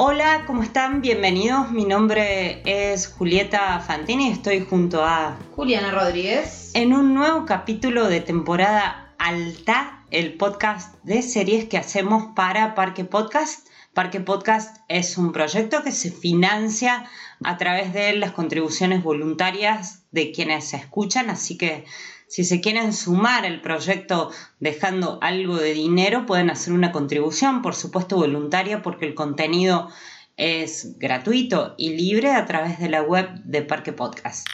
Hola, ¿cómo están? Bienvenidos. Mi nombre es Julieta Fantini y estoy junto a Juliana Rodríguez en un nuevo capítulo de temporada alta, el podcast de series que hacemos para Parque Podcast. Parque Podcast es un proyecto que se financia a través de las contribuciones voluntarias de quienes se escuchan, así que si se quieren sumar al proyecto dejando algo de dinero, pueden hacer una contribución, por supuesto voluntaria, porque el contenido es gratuito y libre a través de la web de Parque Podcast.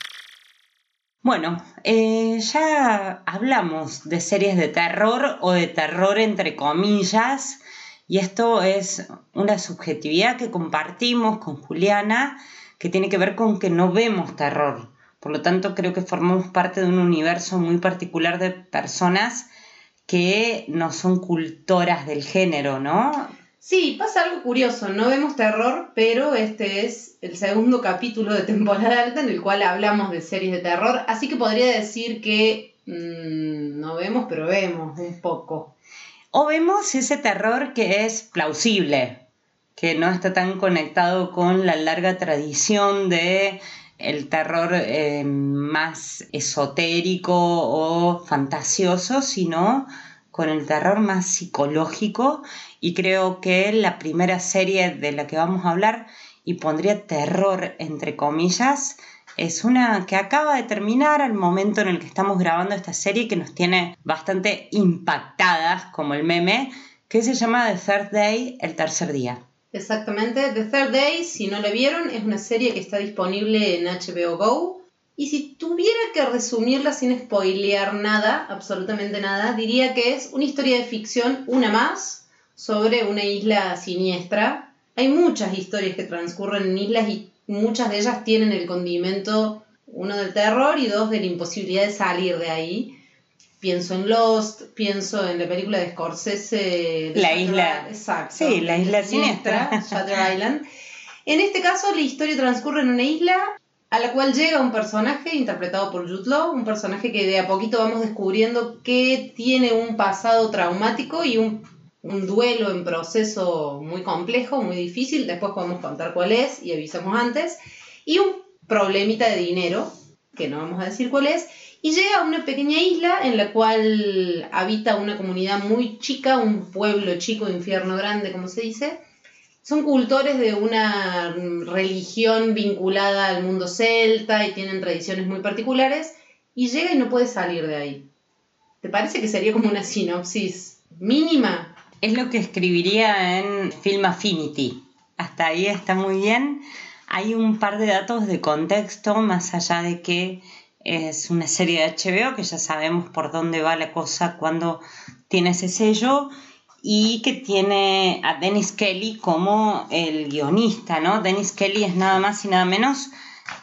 Bueno, eh, ya hablamos de series de terror o de terror entre comillas, y esto es una subjetividad que compartimos con Juliana, que tiene que ver con que no vemos terror. Por lo tanto, creo que formamos parte de un universo muy particular de personas que no son cultoras del género, ¿no? Sí, pasa algo curioso, no vemos terror, pero este es el segundo capítulo de temporada alta en el cual hablamos de series de terror, así que podría decir que mm, no vemos, pero vemos un poco. O vemos ese terror que es plausible, que no está tan conectado con la larga tradición de el terror eh, más esotérico o fantasioso, sino con el terror más psicológico y creo que la primera serie de la que vamos a hablar y pondría terror entre comillas es una que acaba de terminar al momento en el que estamos grabando esta serie que nos tiene bastante impactadas como el meme que se llama The Third Day, el tercer día. Exactamente, The Third Day, si no la vieron, es una serie que está disponible en HBO Go. Y si tuviera que resumirla sin spoilear nada, absolutamente nada, diría que es una historia de ficción, una más, sobre una isla siniestra. Hay muchas historias que transcurren en islas y muchas de ellas tienen el condimento, uno del terror y dos de la imposibilidad de salir de ahí. Pienso en Lost, pienso en la película de Scorsese. la isla. Exacto. Sí, la isla siniestra. Shutter Island. En este caso, la historia transcurre en una isla a la cual llega un personaje interpretado por Jude Law, un personaje que de a poquito vamos descubriendo que tiene un pasado traumático y un, un duelo en proceso muy complejo, muy difícil. Después podemos contar cuál es y avisamos antes. Y un problemita de dinero, que no vamos a decir cuál es y llega a una pequeña isla en la cual habita una comunidad muy chica, un pueblo chico, infierno grande, como se dice. Son cultores de una religión vinculada al mundo celta y tienen tradiciones muy particulares. Y llega y no puede salir de ahí. ¿Te parece que sería como una sinopsis mínima? Es lo que escribiría en Film Affinity. Hasta ahí está muy bien. Hay un par de datos de contexto, más allá de que es una serie de HBO que ya sabemos por dónde va la cosa cuando tiene ese sello y que tiene a Dennis Kelly como el guionista, ¿no? Dennis Kelly es nada más y nada menos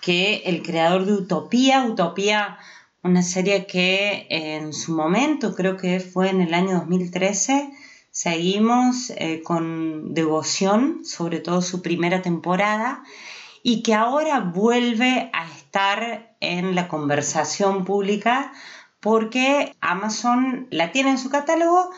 que el creador de Utopía. Utopía, una serie que en su momento, creo que fue en el año 2013, seguimos eh, con devoción, sobre todo su primera temporada, y que ahora vuelve a estar en la conversación pública porque Amazon la tiene en su catálogo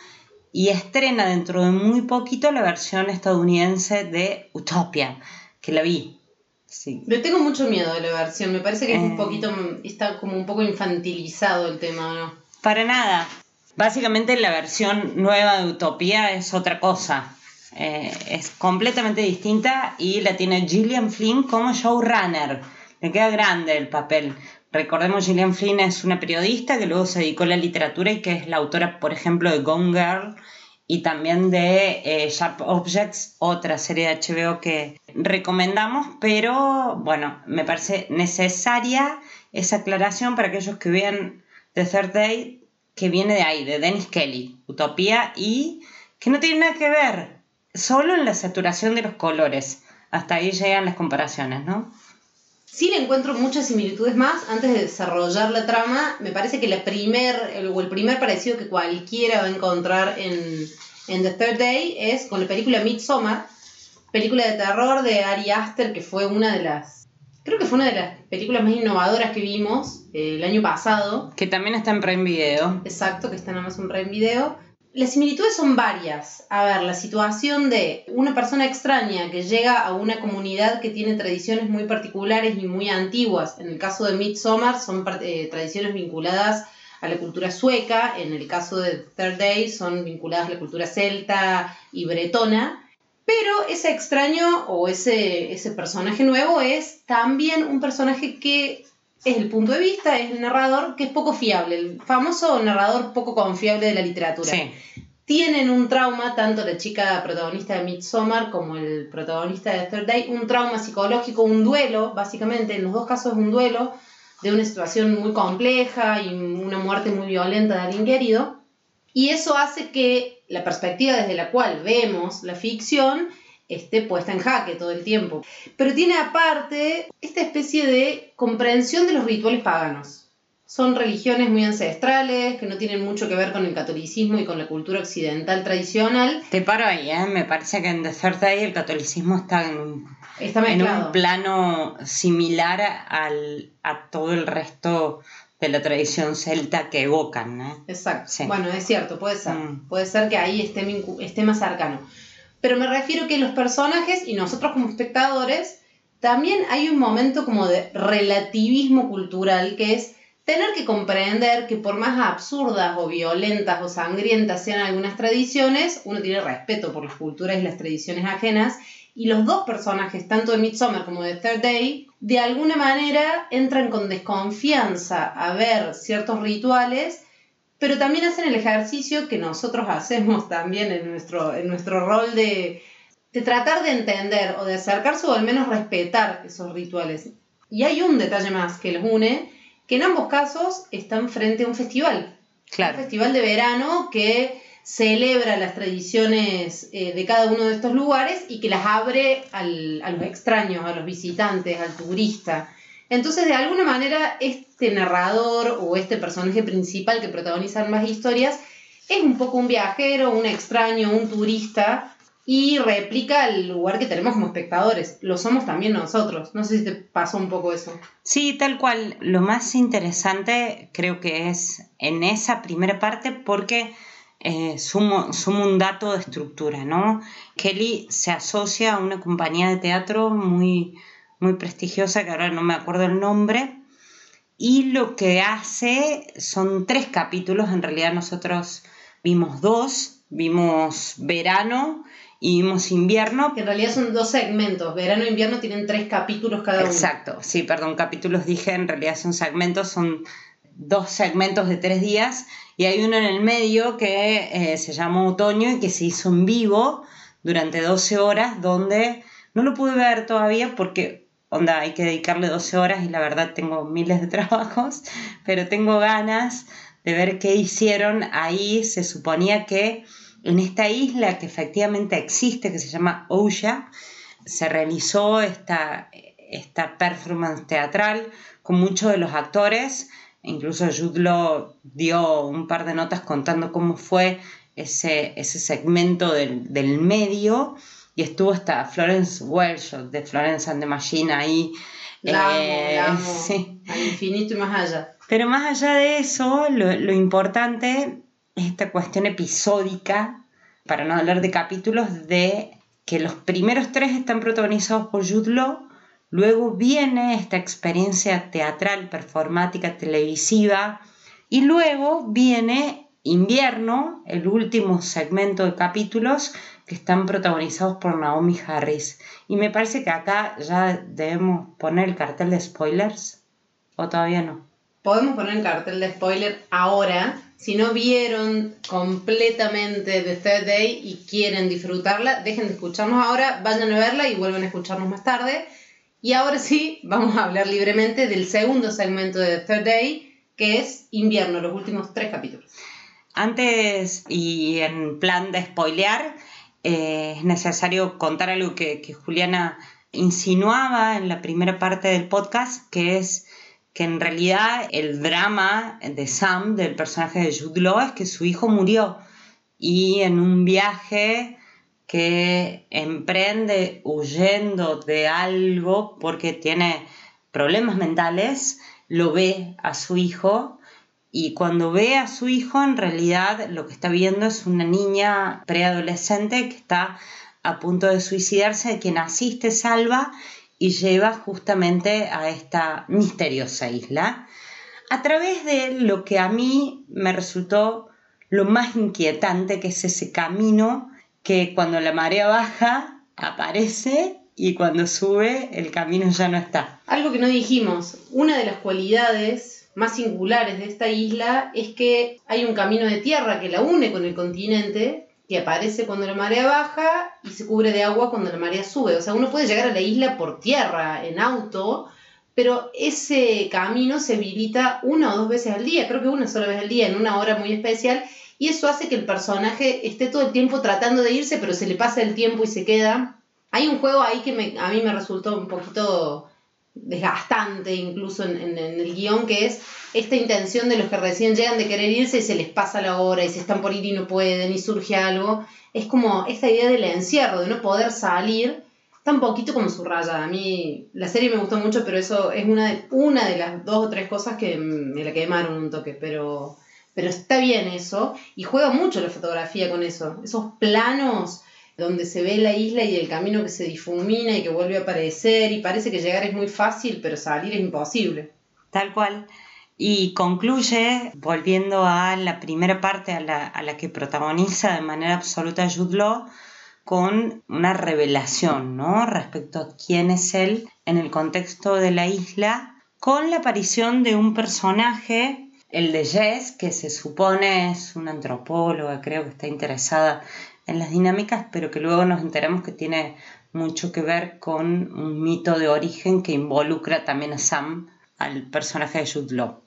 y estrena dentro de muy poquito la versión estadounidense de Utopia, que la vi. Sí. Le tengo mucho miedo de la versión, me parece que es un eh. poquito, está como un poco infantilizado el tema, ¿no? Para nada. Básicamente la versión nueva de Utopia es otra cosa. Eh, es completamente distinta y la tiene Gillian Flynn como showrunner. Le queda grande el papel. Recordemos, Gillian Flynn es una periodista que luego se dedicó a la literatura y que es la autora, por ejemplo, de Gone Girl y también de eh, Sharp Objects, otra serie de HBO que recomendamos, pero bueno, me parece necesaria esa aclaración para aquellos que vean The Third Day, que viene de ahí, de Dennis Kelly, Utopía, y que no tiene nada que ver solo en la saturación de los colores. Hasta ahí llegan las comparaciones, ¿no? Sí le encuentro muchas similitudes más. Antes de desarrollar la trama, me parece que la primer, el, o el primer parecido que cualquiera va a encontrar en, The Third Day es con la película Midsommar, película de terror de Ari Aster, que fue una de las creo que fue una de las películas más innovadoras que vimos eh, el año pasado. Que también está en Prime Video. Exacto, que está en Amazon Prime Video Las similitudes son varias. A ver, la situación de una persona extraña que llega a una comunidad que tiene tradiciones muy particulares y muy antiguas. En el caso de Midsommar son eh, tradiciones vinculadas a la cultura sueca, en el caso de Third Day son vinculadas a la cultura celta y bretona. Pero ese extraño o ese, ese personaje nuevo es también un personaje que es el punto de vista, es el narrador que es poco fiable, el famoso narrador poco confiable de la literatura. Tienen un trauma, tanto la chica protagonista de Midsommar como el protagonista de Third Day, un trauma psicológico, un duelo, básicamente, en los dos casos es un duelo de una situación muy compleja y una muerte muy violenta de alguien querido. Y eso hace que la perspectiva desde la cual vemos la ficción esté puesta en jaque todo el tiempo. Pero tiene aparte esta especie de comprensión de los rituales paganos. Son religiones muy ancestrales, que no tienen mucho que ver con el catolicismo y con la cultura occidental tradicional. Te paro ahí, ¿eh? me parece que en The Third Day el catolicismo está en un, está en un plano similar al, a todo el resto de la tradición celta que evocan. ¿eh? Exacto. Bueno, es cierto, puede ser. Mm. Puede ser que ahí esté, esté más cercano pero me refiero que los personajes y nosotros como espectadores, también hay un momento como de relativismo cultural que es tener que comprender que por más absurdas o violentas o sangrientas sean algunas tradiciones, uno tiene respeto por las culturas y las tradiciones ajenas, y los dos personajes, tanto de Midsommar como de Third Day, de alguna manera entran con desconfianza a ver ciertos rituales pero también hacen el ejercicio que nosotros hacemos también en nuestro, en nuestro rol de, de tratar de entender o de acercarse o al menos respetar esos rituales. Y hay un detalle más que los une, que en ambos casos están frente a un festival. Claro. Un festival de verano que celebra las tradiciones eh, de cada uno de estos lugares y que las abre al, a los extraños, a los visitantes, al turista. Entonces, de alguna manera, este narrador o este personaje principal que protagoniza más historias es un poco un viajero, un extraño, un turista y replica el lugar que tenemos como espectadores. Lo somos también nosotros. No sé si te pasó un poco eso. Sí, tal cual. Lo más interesante creo que es en esa primera parte porque eh, sumo, sumo, un dato de estructura, ¿no? Kelly se asocia a una compañía de teatro muy muy prestigiosa, que ahora no me acuerdo el nombre, y lo que hace son tres capítulos, en realidad nosotros vimos dos, vimos verano y vimos invierno. Que en realidad son dos segmentos, verano e invierno tienen tres capítulos cada uno. Exacto, sí, perdón, capítulos dije, en realidad son segmentos, son dos segmentos de tres días y hay uno en el medio que eh, se llama Otoño y que se hizo en vivo durante 12 horas donde no lo pude ver todavía porque onda, hay que dedicarle 12 horas y la verdad tengo miles de trabajos, pero tengo ganas de ver qué hicieron ahí. Se suponía que en esta isla que efectivamente existe, que se llama Ouya, se realizó esta, esta performance teatral con muchos de los actores. Incluso Jude dio un par de notas contando cómo fue ese, ese segmento del, del medio y estuvo hasta Florence Welsh de Florence and the Machine ahí. La eh, sí. al infinito y más allá. Pero más allá de eso, lo, lo, importante es esta cuestión episódica, para no hablar de capítulos, de que los primeros tres están protagonizados por Jude Law, luego viene esta experiencia teatral, performática, televisiva, y luego viene invierno, el último segmento de capítulos, que están protagonizados por Naomi Harris. Y me parece que acá ya debemos poner el cartel de spoilers. ¿O todavía no? Podemos poner el cartel de spoiler ahora. Si no vieron completamente The Third Day y quieren disfrutarla, dejen de escucharnos ahora, vayan a verla y vuelven a escucharnos más tarde. Y ahora sí, vamos a hablar libremente del segundo segmento de The Third Day, que es invierno, los últimos tres capítulos. Antes y en plan de spoilear, es necesario contar algo que, Juliana insinuaba en la primera parte del podcast, que es que en realidad el drama de Sam, del personaje de Jude Law, es que su hijo murió. Y en un viaje que emprende huyendo de algo porque tiene problemas mentales, lo ve a su hijo y cuando ve a su hijo, en realidad lo que está viendo es una niña preadolescente que está a punto de suicidarse, de quien asiste, salva y lleva justamente a esta misteriosa isla, a través de lo que a mí me resultó lo más inquietante, que es ese camino que cuando la marea baja aparece y cuando sube el camino ya no está. Algo que no dijimos, una de las cualidades más singulares de esta isla es que hay un camino de tierra que la une con el continente, que aparece cuando la marea baja y se cubre de agua cuando la marea sube. O sea, uno puede llegar a la isla por tierra, en auto, pero ese camino se habilita una o dos veces al día, creo que una sola vez al día, en una hora muy especial, y eso hace que el personaje esté todo el tiempo tratando de irse, pero se le pasa el tiempo y se queda. Hay un juego ahí que a mí me resultó un poquito desgastante incluso en, el guion, que es esta intención de los que recién llegan de querer irse y se les pasa la hora y se están por ir y no pueden y surge algo. Es como esta idea del encierro, de no poder salir, un poquito como subrayada. A mí la serie me gustó mucho, pero eso es una de, una de las dos o tres cosas que me la quemaron un toque, pero, pero está bien eso y juega mucho la fotografía con eso. Esos planos donde se ve la isla y el camino que se difumina y que vuelve a aparecer y parece que llegar es muy fácil, pero salir es imposible. Tal cual. Y concluye, volviendo a la primera parte a la, que protagoniza de manera absoluta Jude Law, con una revelación ¿no? respecto a quién es él en el contexto de la isla, con la aparición de un personaje, el de Jess, que se supone es una antropóloga, creo que está interesada en las dinámicas, pero que luego nos enteramos que tiene mucho que ver con un mito de origen que involucra también a Sam, al personaje de Jude Law.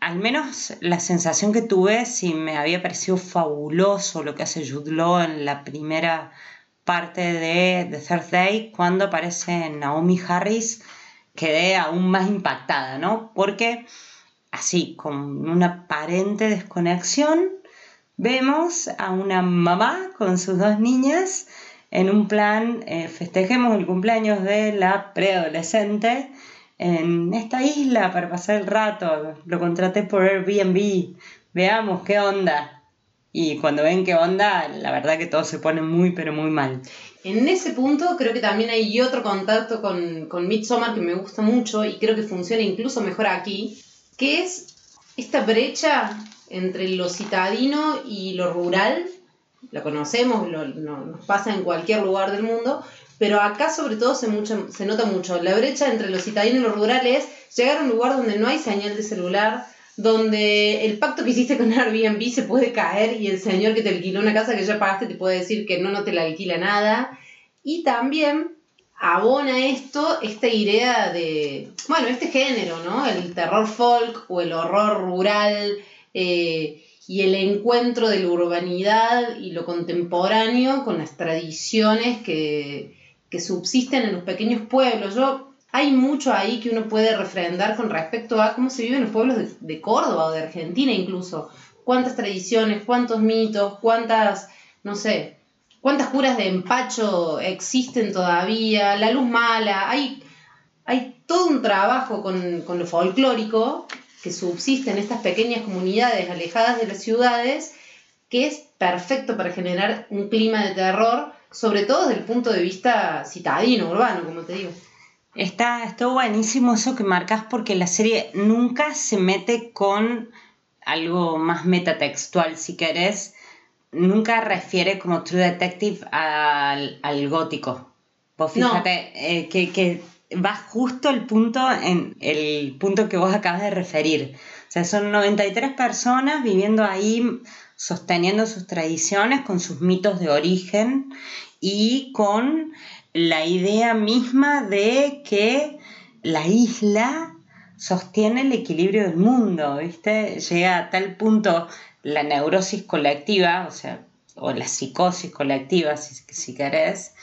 Al menos la sensación que tuve, si me había parecido fabuloso lo que hace Jude Law en la primera parte de The Third Day, cuando aparece Naomi Harris, quedé aún más impactada, ¿no? Porque así, con una aparente desconexión, vemos a una mamá con sus dos niñas en un plan, eh, festejemos el cumpleaños de la preadolescente en esta isla para pasar el rato. Lo contraté por Airbnb, veamos qué onda. Y cuando ven qué onda, la verdad que todo se pone muy, pero muy mal. En ese punto creo que también hay otro contacto con, con Midsommar que me gusta mucho y creo que funciona incluso mejor aquí, que es esta brecha entre lo citadino y lo rural, lo conocemos, lo, nos pasa en cualquier lugar del mundo, pero acá sobre todo se, se nota mucho. La brecha entre lo citadino y lo rural es llegar a un lugar donde no hay señal de celular, donde el pacto que hiciste con Airbnb se puede caer y el señor que te alquiló una casa que ya pagaste te puede decir que no, no te la alquila nada. Y también abona esto esta idea de, bueno, este género, ¿no? El terror folk o el horror rural, eh, y el encuentro de la urbanidad y lo contemporáneo con las tradiciones que, subsisten en los pequeños pueblos. Yo, hay mucho ahí que uno puede refrendar con respecto a cómo se vive en los pueblos de, de Córdoba o de Argentina incluso. Cuántas tradiciones, cuántos mitos, cuántas, no sé, cuántas curas de empacho existen todavía, la luz mala, hay, hay todo un trabajo con, con lo folclórico que subsisten estas pequeñas comunidades alejadas de las ciudades, que es perfecto para generar un clima de terror, sobre todo desde el punto de vista citadino, urbano, como te digo. Está, está buenísimo eso que marcas porque la serie nunca se mete con algo más metatextual, si querés. Nunca refiere como True Detective al, gótico. Pues fíjate eh, que, que va justo el punto en el punto que vos acabas de referir. O sea, son 93 personas viviendo ahí, sosteniendo sus tradiciones con sus mitos de origen y con la idea misma de que la isla sostiene el equilibrio del mundo, ¿viste? Llega a tal punto la neurosis colectiva, o sea, o la psicosis colectiva, si, si querés,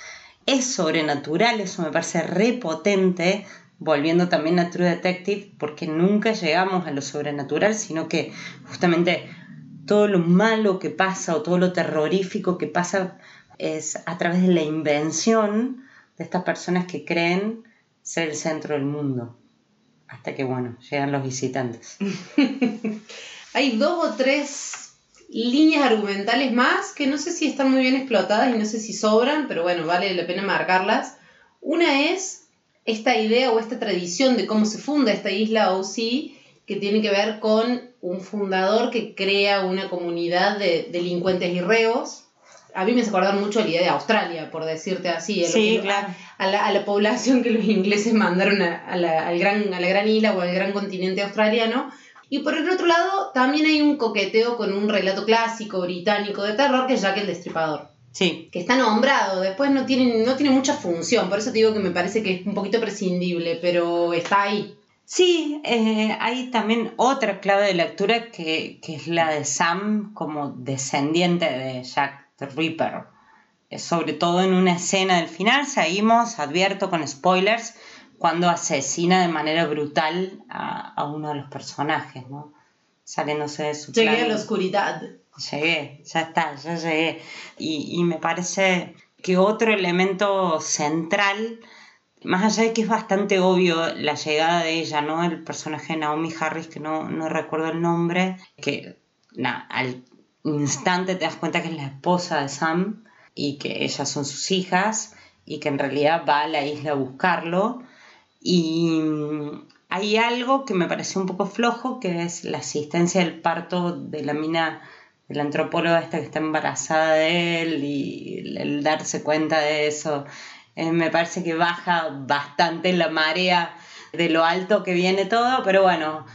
es sobrenatural, eso me parece repotente, volviendo también a True Detective, porque nunca llegamos a lo sobrenatural, sino que justamente todo lo malo que pasa o todo lo terrorífico que pasa es a través de la invención de estas personas que creen ser el centro del mundo. Hasta que, bueno, llegan los visitantes. Hay dos o tres líneas argumentales más que no sé si están muy bien explotadas y no sé si sobran, pero bueno, vale la pena marcarlas. Una es esta idea o esta tradición de cómo se funda esta isla OC, que tiene que ver con un fundador que crea una comunidad de delincuentes y reos. A mí me hace acordar mucho la idea de Australia, por decirte así. Sí, claro. A la, a la, población que los ingleses mandaron a, la, al gran, a la gran isla o al gran continente australiano. Y por el otro lado, también hay un coqueteo con un relato clásico británico de terror que es Jack el Destripador. Sí. Que está nombrado, después no tiene, no tiene mucha función, por eso te digo que me parece que es un poquito prescindible, pero está ahí. Sí, eh, hay también otra clave de lectura que, que, es la de Sam como descendiente de Jack the Ripper. Sobre todo en una escena del final, seguimos, advierto con spoilers, cuando asesina de manera brutal a, a uno de los personajes, ¿no? Saliéndose de su Llegué a la oscuridad. Llegué, ya está, ya llegué. Y, y me parece que otro elemento central más allá de que es bastante obvio la llegada de ella, ¿no? El personaje de Naomi Harris, que no, no recuerdo el nombre, que al instante te das cuenta que es la esposa de Sam y que ellas son sus hijas y que en realidad va a la isla a buscarlo. Y hay algo que me pareció un poco flojo, que es la asistencia del parto de la mina, de la antropóloga esta que está embarazada de él y el darse cuenta de eso eh, me parece que baja bastante la marea de lo alto que viene todo, pero bueno,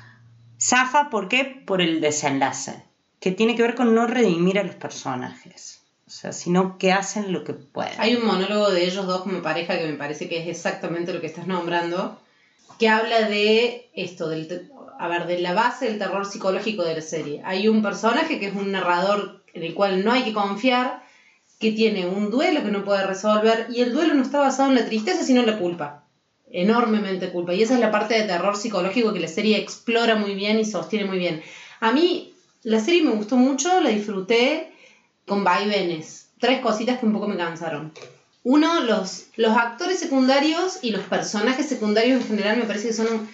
zafa, ¿por qué? Por el desenlace, que tiene que ver con no redimir a los personajes. Sea, sino que hacen lo que pueden. Hay un monólogo de ellos dos como pareja que me parece que es exactamente lo que estás nombrando, que habla de esto, del, a ver, de la base del terror psicológico de la serie. Hay un personaje que es un narrador en el cual no hay que confiar, que tiene un duelo que no puede resolver y el duelo no está basado en la tristeza, sino en la culpa. Enormemente culpa. Y esa es la parte de terror psicológico que la serie explora muy bien y sostiene muy bien. A mí la serie me gustó mucho, la disfruté con vaivenes. Tres cositas que un poco me cansaron. Uno, los, los actores secundarios y los personajes secundarios en general me parece que son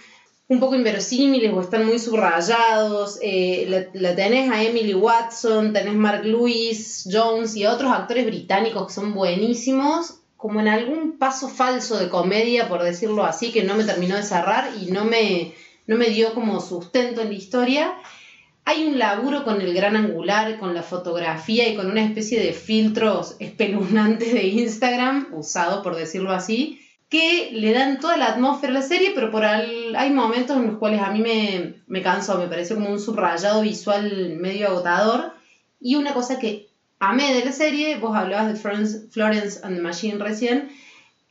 un poco inverosímiles o están muy subrayados. Eh, la, tenés a Emily Watson, tenés Mark Lewis, Jones y otros actores británicos que son buenísimos, como en algún paso falso de comedia, por decirlo así, que no me terminó de cerrar y no me, no me dio como sustento en la historia. Hay un laburo con el gran angular, con la fotografía y con una especie de filtros espeluznantes de Instagram, usado por decirlo así, que le dan toda la atmósfera a la serie, pero por hay momentos en los cuales a mí me, me canso, me parece como un subrayado visual medio agotador. Y una cosa que amé de la serie, vos hablabas de Florence, Florence and the Machine recién,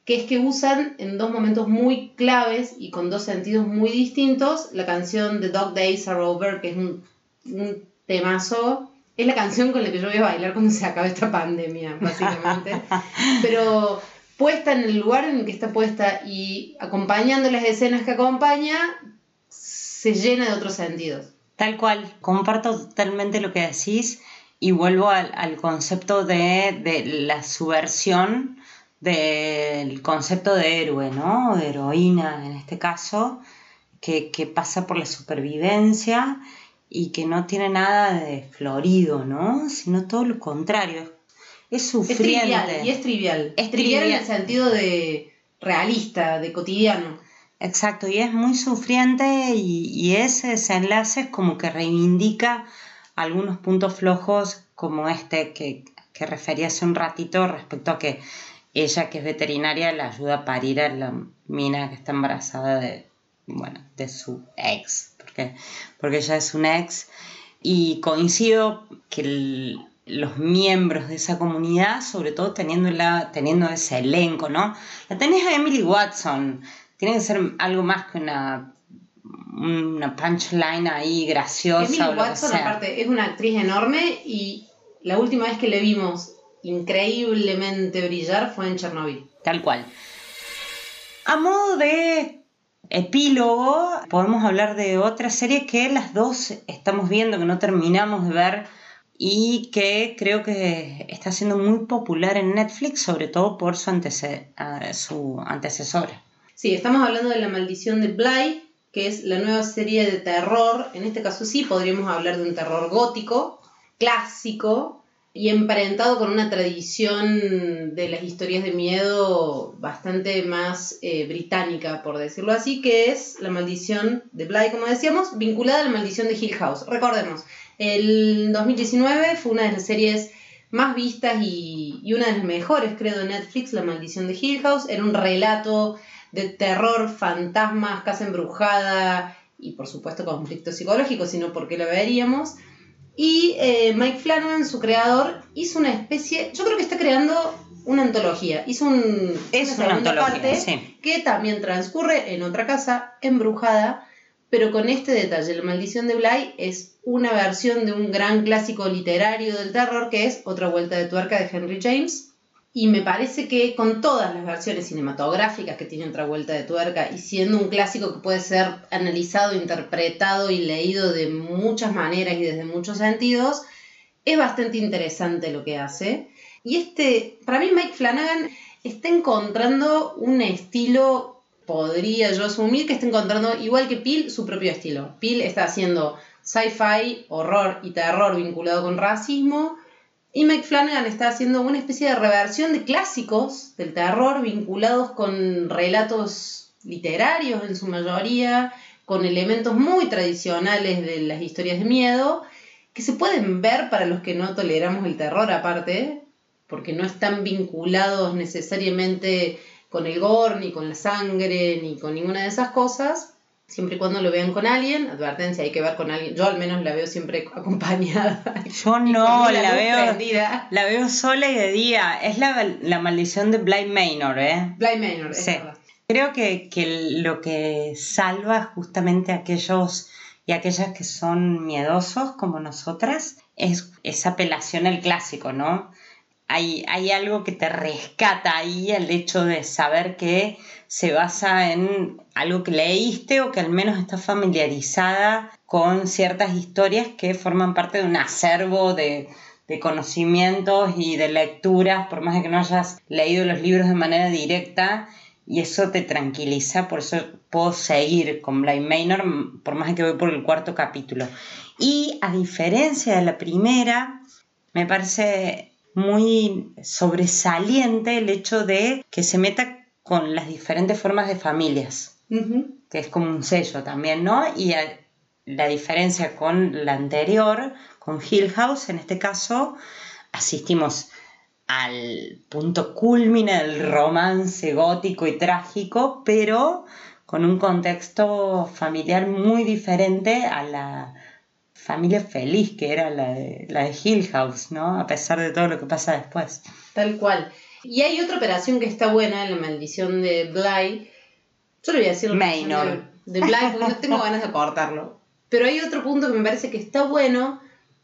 que es que usan en dos momentos muy claves y con dos sentidos muy distintos la canción The Dog Days Are Over, que es un, un temazo. Es la canción con la que yo voy a bailar cuando se acabe esta pandemia, básicamente. Pero puesta en el lugar en el que está puesta y acompañando las escenas que acompaña, se llena de otros sentidos. Tal cual, comparto totalmente lo que decís y vuelvo al, concepto de, la subversión del concepto de héroe, ¿no? De heroína en este caso, que, que, pasa por la supervivencia y que no tiene nada de florido, ¿no? Sino todo lo contrario, es sufriente. Es trivial, y es trivial. Es trivial, en el sentido de realista, de cotidiano. Exacto, y es muy sufriente y, y ese desenlace es como que reivindica algunos puntos flojos como este que, que refería hace un ratito respecto a que ella que es veterinaria le ayuda a parir a la mina que está embarazada de, bueno, de su ex, porque, porque ella es un ex. Y coincido que el, los miembros de esa comunidad, sobre todo teniendo, teniendo ese elenco, ¿no? La tenés a Emily Watson, tiene que ser algo más que una, una punchline ahí graciosa. Emily Watson, aparte, es una actriz enorme y la última vez que le vimos increíblemente brillar fue en Chernobyl. Tal cual. A modo de epílogo, podemos hablar de otra serie que las dos estamos viendo, que no terminamos de ver y que creo que está siendo muy popular en Netflix, sobre todo por su, antece su antecesora. Sí, estamos hablando de La Maldición de Bly, que es la nueva serie de terror. En este caso sí podríamos hablar de un terror gótico, clásico y emparentado con una tradición de las historias de miedo bastante más eh, británica, por decirlo así, que es La maldición de Bly, como decíamos, vinculada a la maldición de Hill House. Recordemos, el 2019 fue una de las series más vistas y, y una de las mejores, creo, de Netflix, La maldición de Hill House. Era un relato de terror, fantasmas, casa embrujada y por supuesto conflicto psicológico, sino porque lo veríamos. Y eh, Mike Flanagan, su creador, hizo una especie, yo creo que está creando una antología, hizo un, es una, antología, sí. que también transcurre en otra casa embrujada, pero con este detalle, La maldición de Bly es una versión de un gran clásico literario del terror que es Otra vuelta de tuerca de Henry James, y me parece que con todas las versiones cinematográficas que tiene otra vuelta de tuerca y siendo un clásico que puede ser analizado, interpretado y leído de muchas maneras y desde muchos sentidos, es bastante interesante lo que hace. Y este, para mí Mike Flanagan está encontrando un estilo, podría yo asumir que está encontrando, igual que Peel, su propio estilo. Peel está haciendo sci-fi, horror y terror vinculado con racismo y Mike Flanagan está haciendo una especie de reversión de clásicos del terror vinculados con relatos literarios en su mayoría, con elementos muy tradicionales de las historias de miedo, que se pueden ver para los que no toleramos el terror aparte, porque no están vinculados necesariamente con el gore, ni con la sangre, ni con ninguna de esas cosas, siempre y cuando lo vean con alguien, advertencia, hay que ver con alguien. Yo al menos la veo siempre acompañada. Yo no, la, veo la veo sola y de día. Es la, maldición de Blind Manor, ¿eh? Blind Manor, sí. Creo que, lo que salva justamente a aquellos y aquellas que son miedosos como nosotras es esa apelación al clásico, ¿no? Hay, hay algo que te rescata ahí el hecho de saber que se basa en algo que leíste o que al menos está familiarizada con ciertas historias que forman parte de un acervo de, conocimientos y de lecturas, por más de que no hayas leído los libros de manera directa, y eso te tranquiliza, por eso puedo seguir con Blind Manor, por más de que voy por el cuarto capítulo. Y a diferencia de la primera, me parece muy sobresaliente el hecho de que se meta con las diferentes formas de familias, que es como un sello también, ¿no? Y la diferencia con la anterior, con Hill House, en este caso, asistimos al punto culmine del romance gótico y trágico, pero con un contexto familiar muy diferente a la familia feliz que era la de, la de Hill House, ¿no? A pesar de todo lo que pasa después. Tal cual. Y hay otra operación que está buena en la maldición de Bly. Yo le voy a decir Maynor. De Bly porque no tengo ganas de cortarlo. Pero hay otro punto que me parece que está bueno,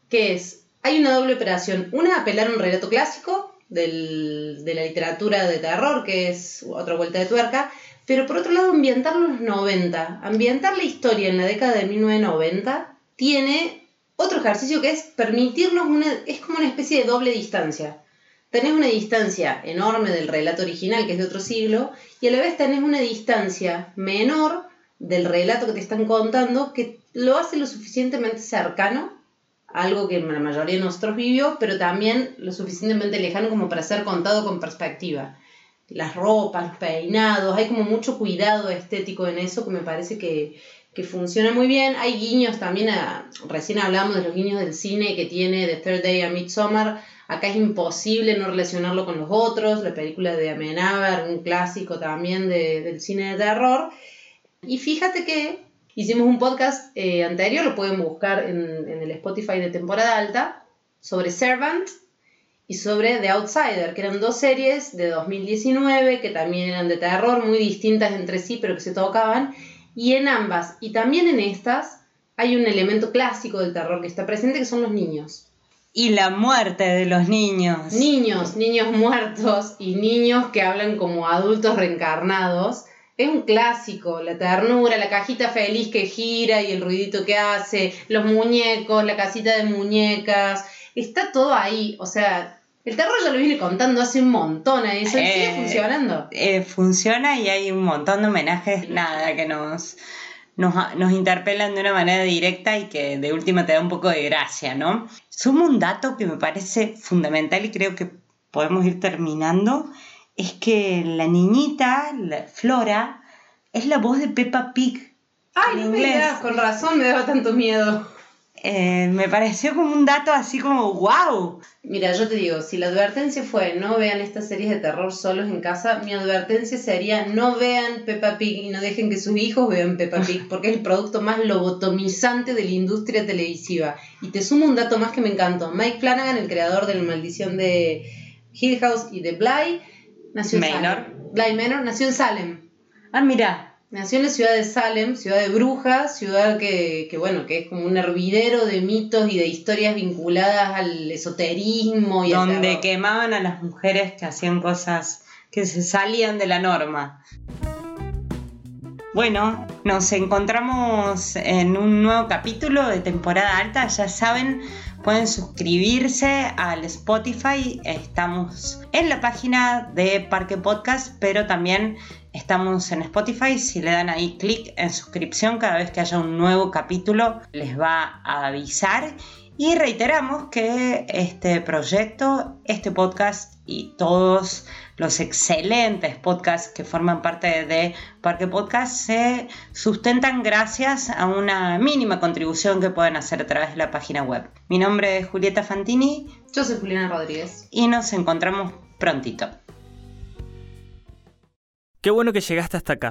que es, hay una doble operación. Una, apelar a un relato clásico del, de la literatura de terror, que es otra vuelta de tuerca, pero por otro lado ambientarlo en los 90. Ambientar la historia en la década de 1990 tiene otro ejercicio que es permitirnos una, es como una especie de doble distancia tenés una distancia enorme del relato original, que es de otro siglo, y a la vez tenés una distancia menor del relato que te están contando, que lo hace lo suficientemente cercano, algo que la mayoría de nosotros vivió, pero también lo suficientemente lejano como para ser contado con perspectiva. Las ropas, los peinados, hay como mucho cuidado estético en eso que me parece que, que funciona muy bien. Hay guiños también, a, recién hablamos de los guiños del cine que tiene The Third Day a Midsommar, Acá es imposible no relacionarlo con los otros, la película de Amenábar, un clásico también del cine de terror. Y fíjate que hicimos un podcast eh, anterior, lo pueden buscar en, en el Spotify de temporada alta, sobre Servant y sobre The Outsider, que eran dos series de 2019 que también eran de terror, muy distintas entre sí, pero que se tocaban. Y en ambas, y también en estas, hay un elemento clásico del terror que está presente, que son los niños y la muerte de los niños. Niños, niños muertos y niños que hablan como adultos reencarnados. Es un clásico, la ternura, la cajita feliz que gira y el ruidito que hace, los muñecos, la casita de muñecas, está todo ahí. O sea, el terror ya lo viene contando hace un montón a eso sigue eh, funcionando. Eh, funciona y hay un montón de homenajes, nada, que nos nos, nos interpelan de una manera directa y que de última te da un poco de gracia, ¿no? Sumo un dato que me parece fundamental y creo que podemos ir terminando, es que la niñita, la Flora, es la voz de Peppa Pig. Ay, no me digas, con razón me daba tanto miedo. Eh, me pareció como un dato así como wow. Mira, yo te digo, si la advertencia fue no vean estas series de terror solos en casa, mi advertencia sería no vean Peppa Pig y no dejen que sus hijos vean Peppa Pig, porque es el producto más lobotomizante de la industria televisiva. Y te sumo un dato más que me encantó. Mike Flanagan, el creador de La Maldición de Hill House y de Bly, nació en Manor. Salem. Bly Manor nació en Salem. Ah, mira, Nació en la ciudad de Salem, ciudad de brujas, ciudad que, que, bueno, que es como un hervidero de mitos y de historias vinculadas al esoterismo y donde quemaban a las mujeres que hacían cosas que se salían de la norma. Bueno, nos encontramos en un nuevo capítulo de temporada alta. Ya saben, pueden suscribirse al Spotify. Estamos en la página de Parque Podcast, pero también estamos en Spotify. Si le dan ahí clic en suscripción, cada vez que haya un nuevo capítulo, les va a avisar. Y reiteramos que este proyecto, este podcast y todos los excelentes podcasts que forman parte de Parque Podcast se sustentan gracias a una mínima contribución que pueden hacer a través de la página web. Mi nombre es Julieta Fantini Yo soy Juliana Rodríguez. y nos encontramos prontito. Qué bueno que llegaste hasta acá.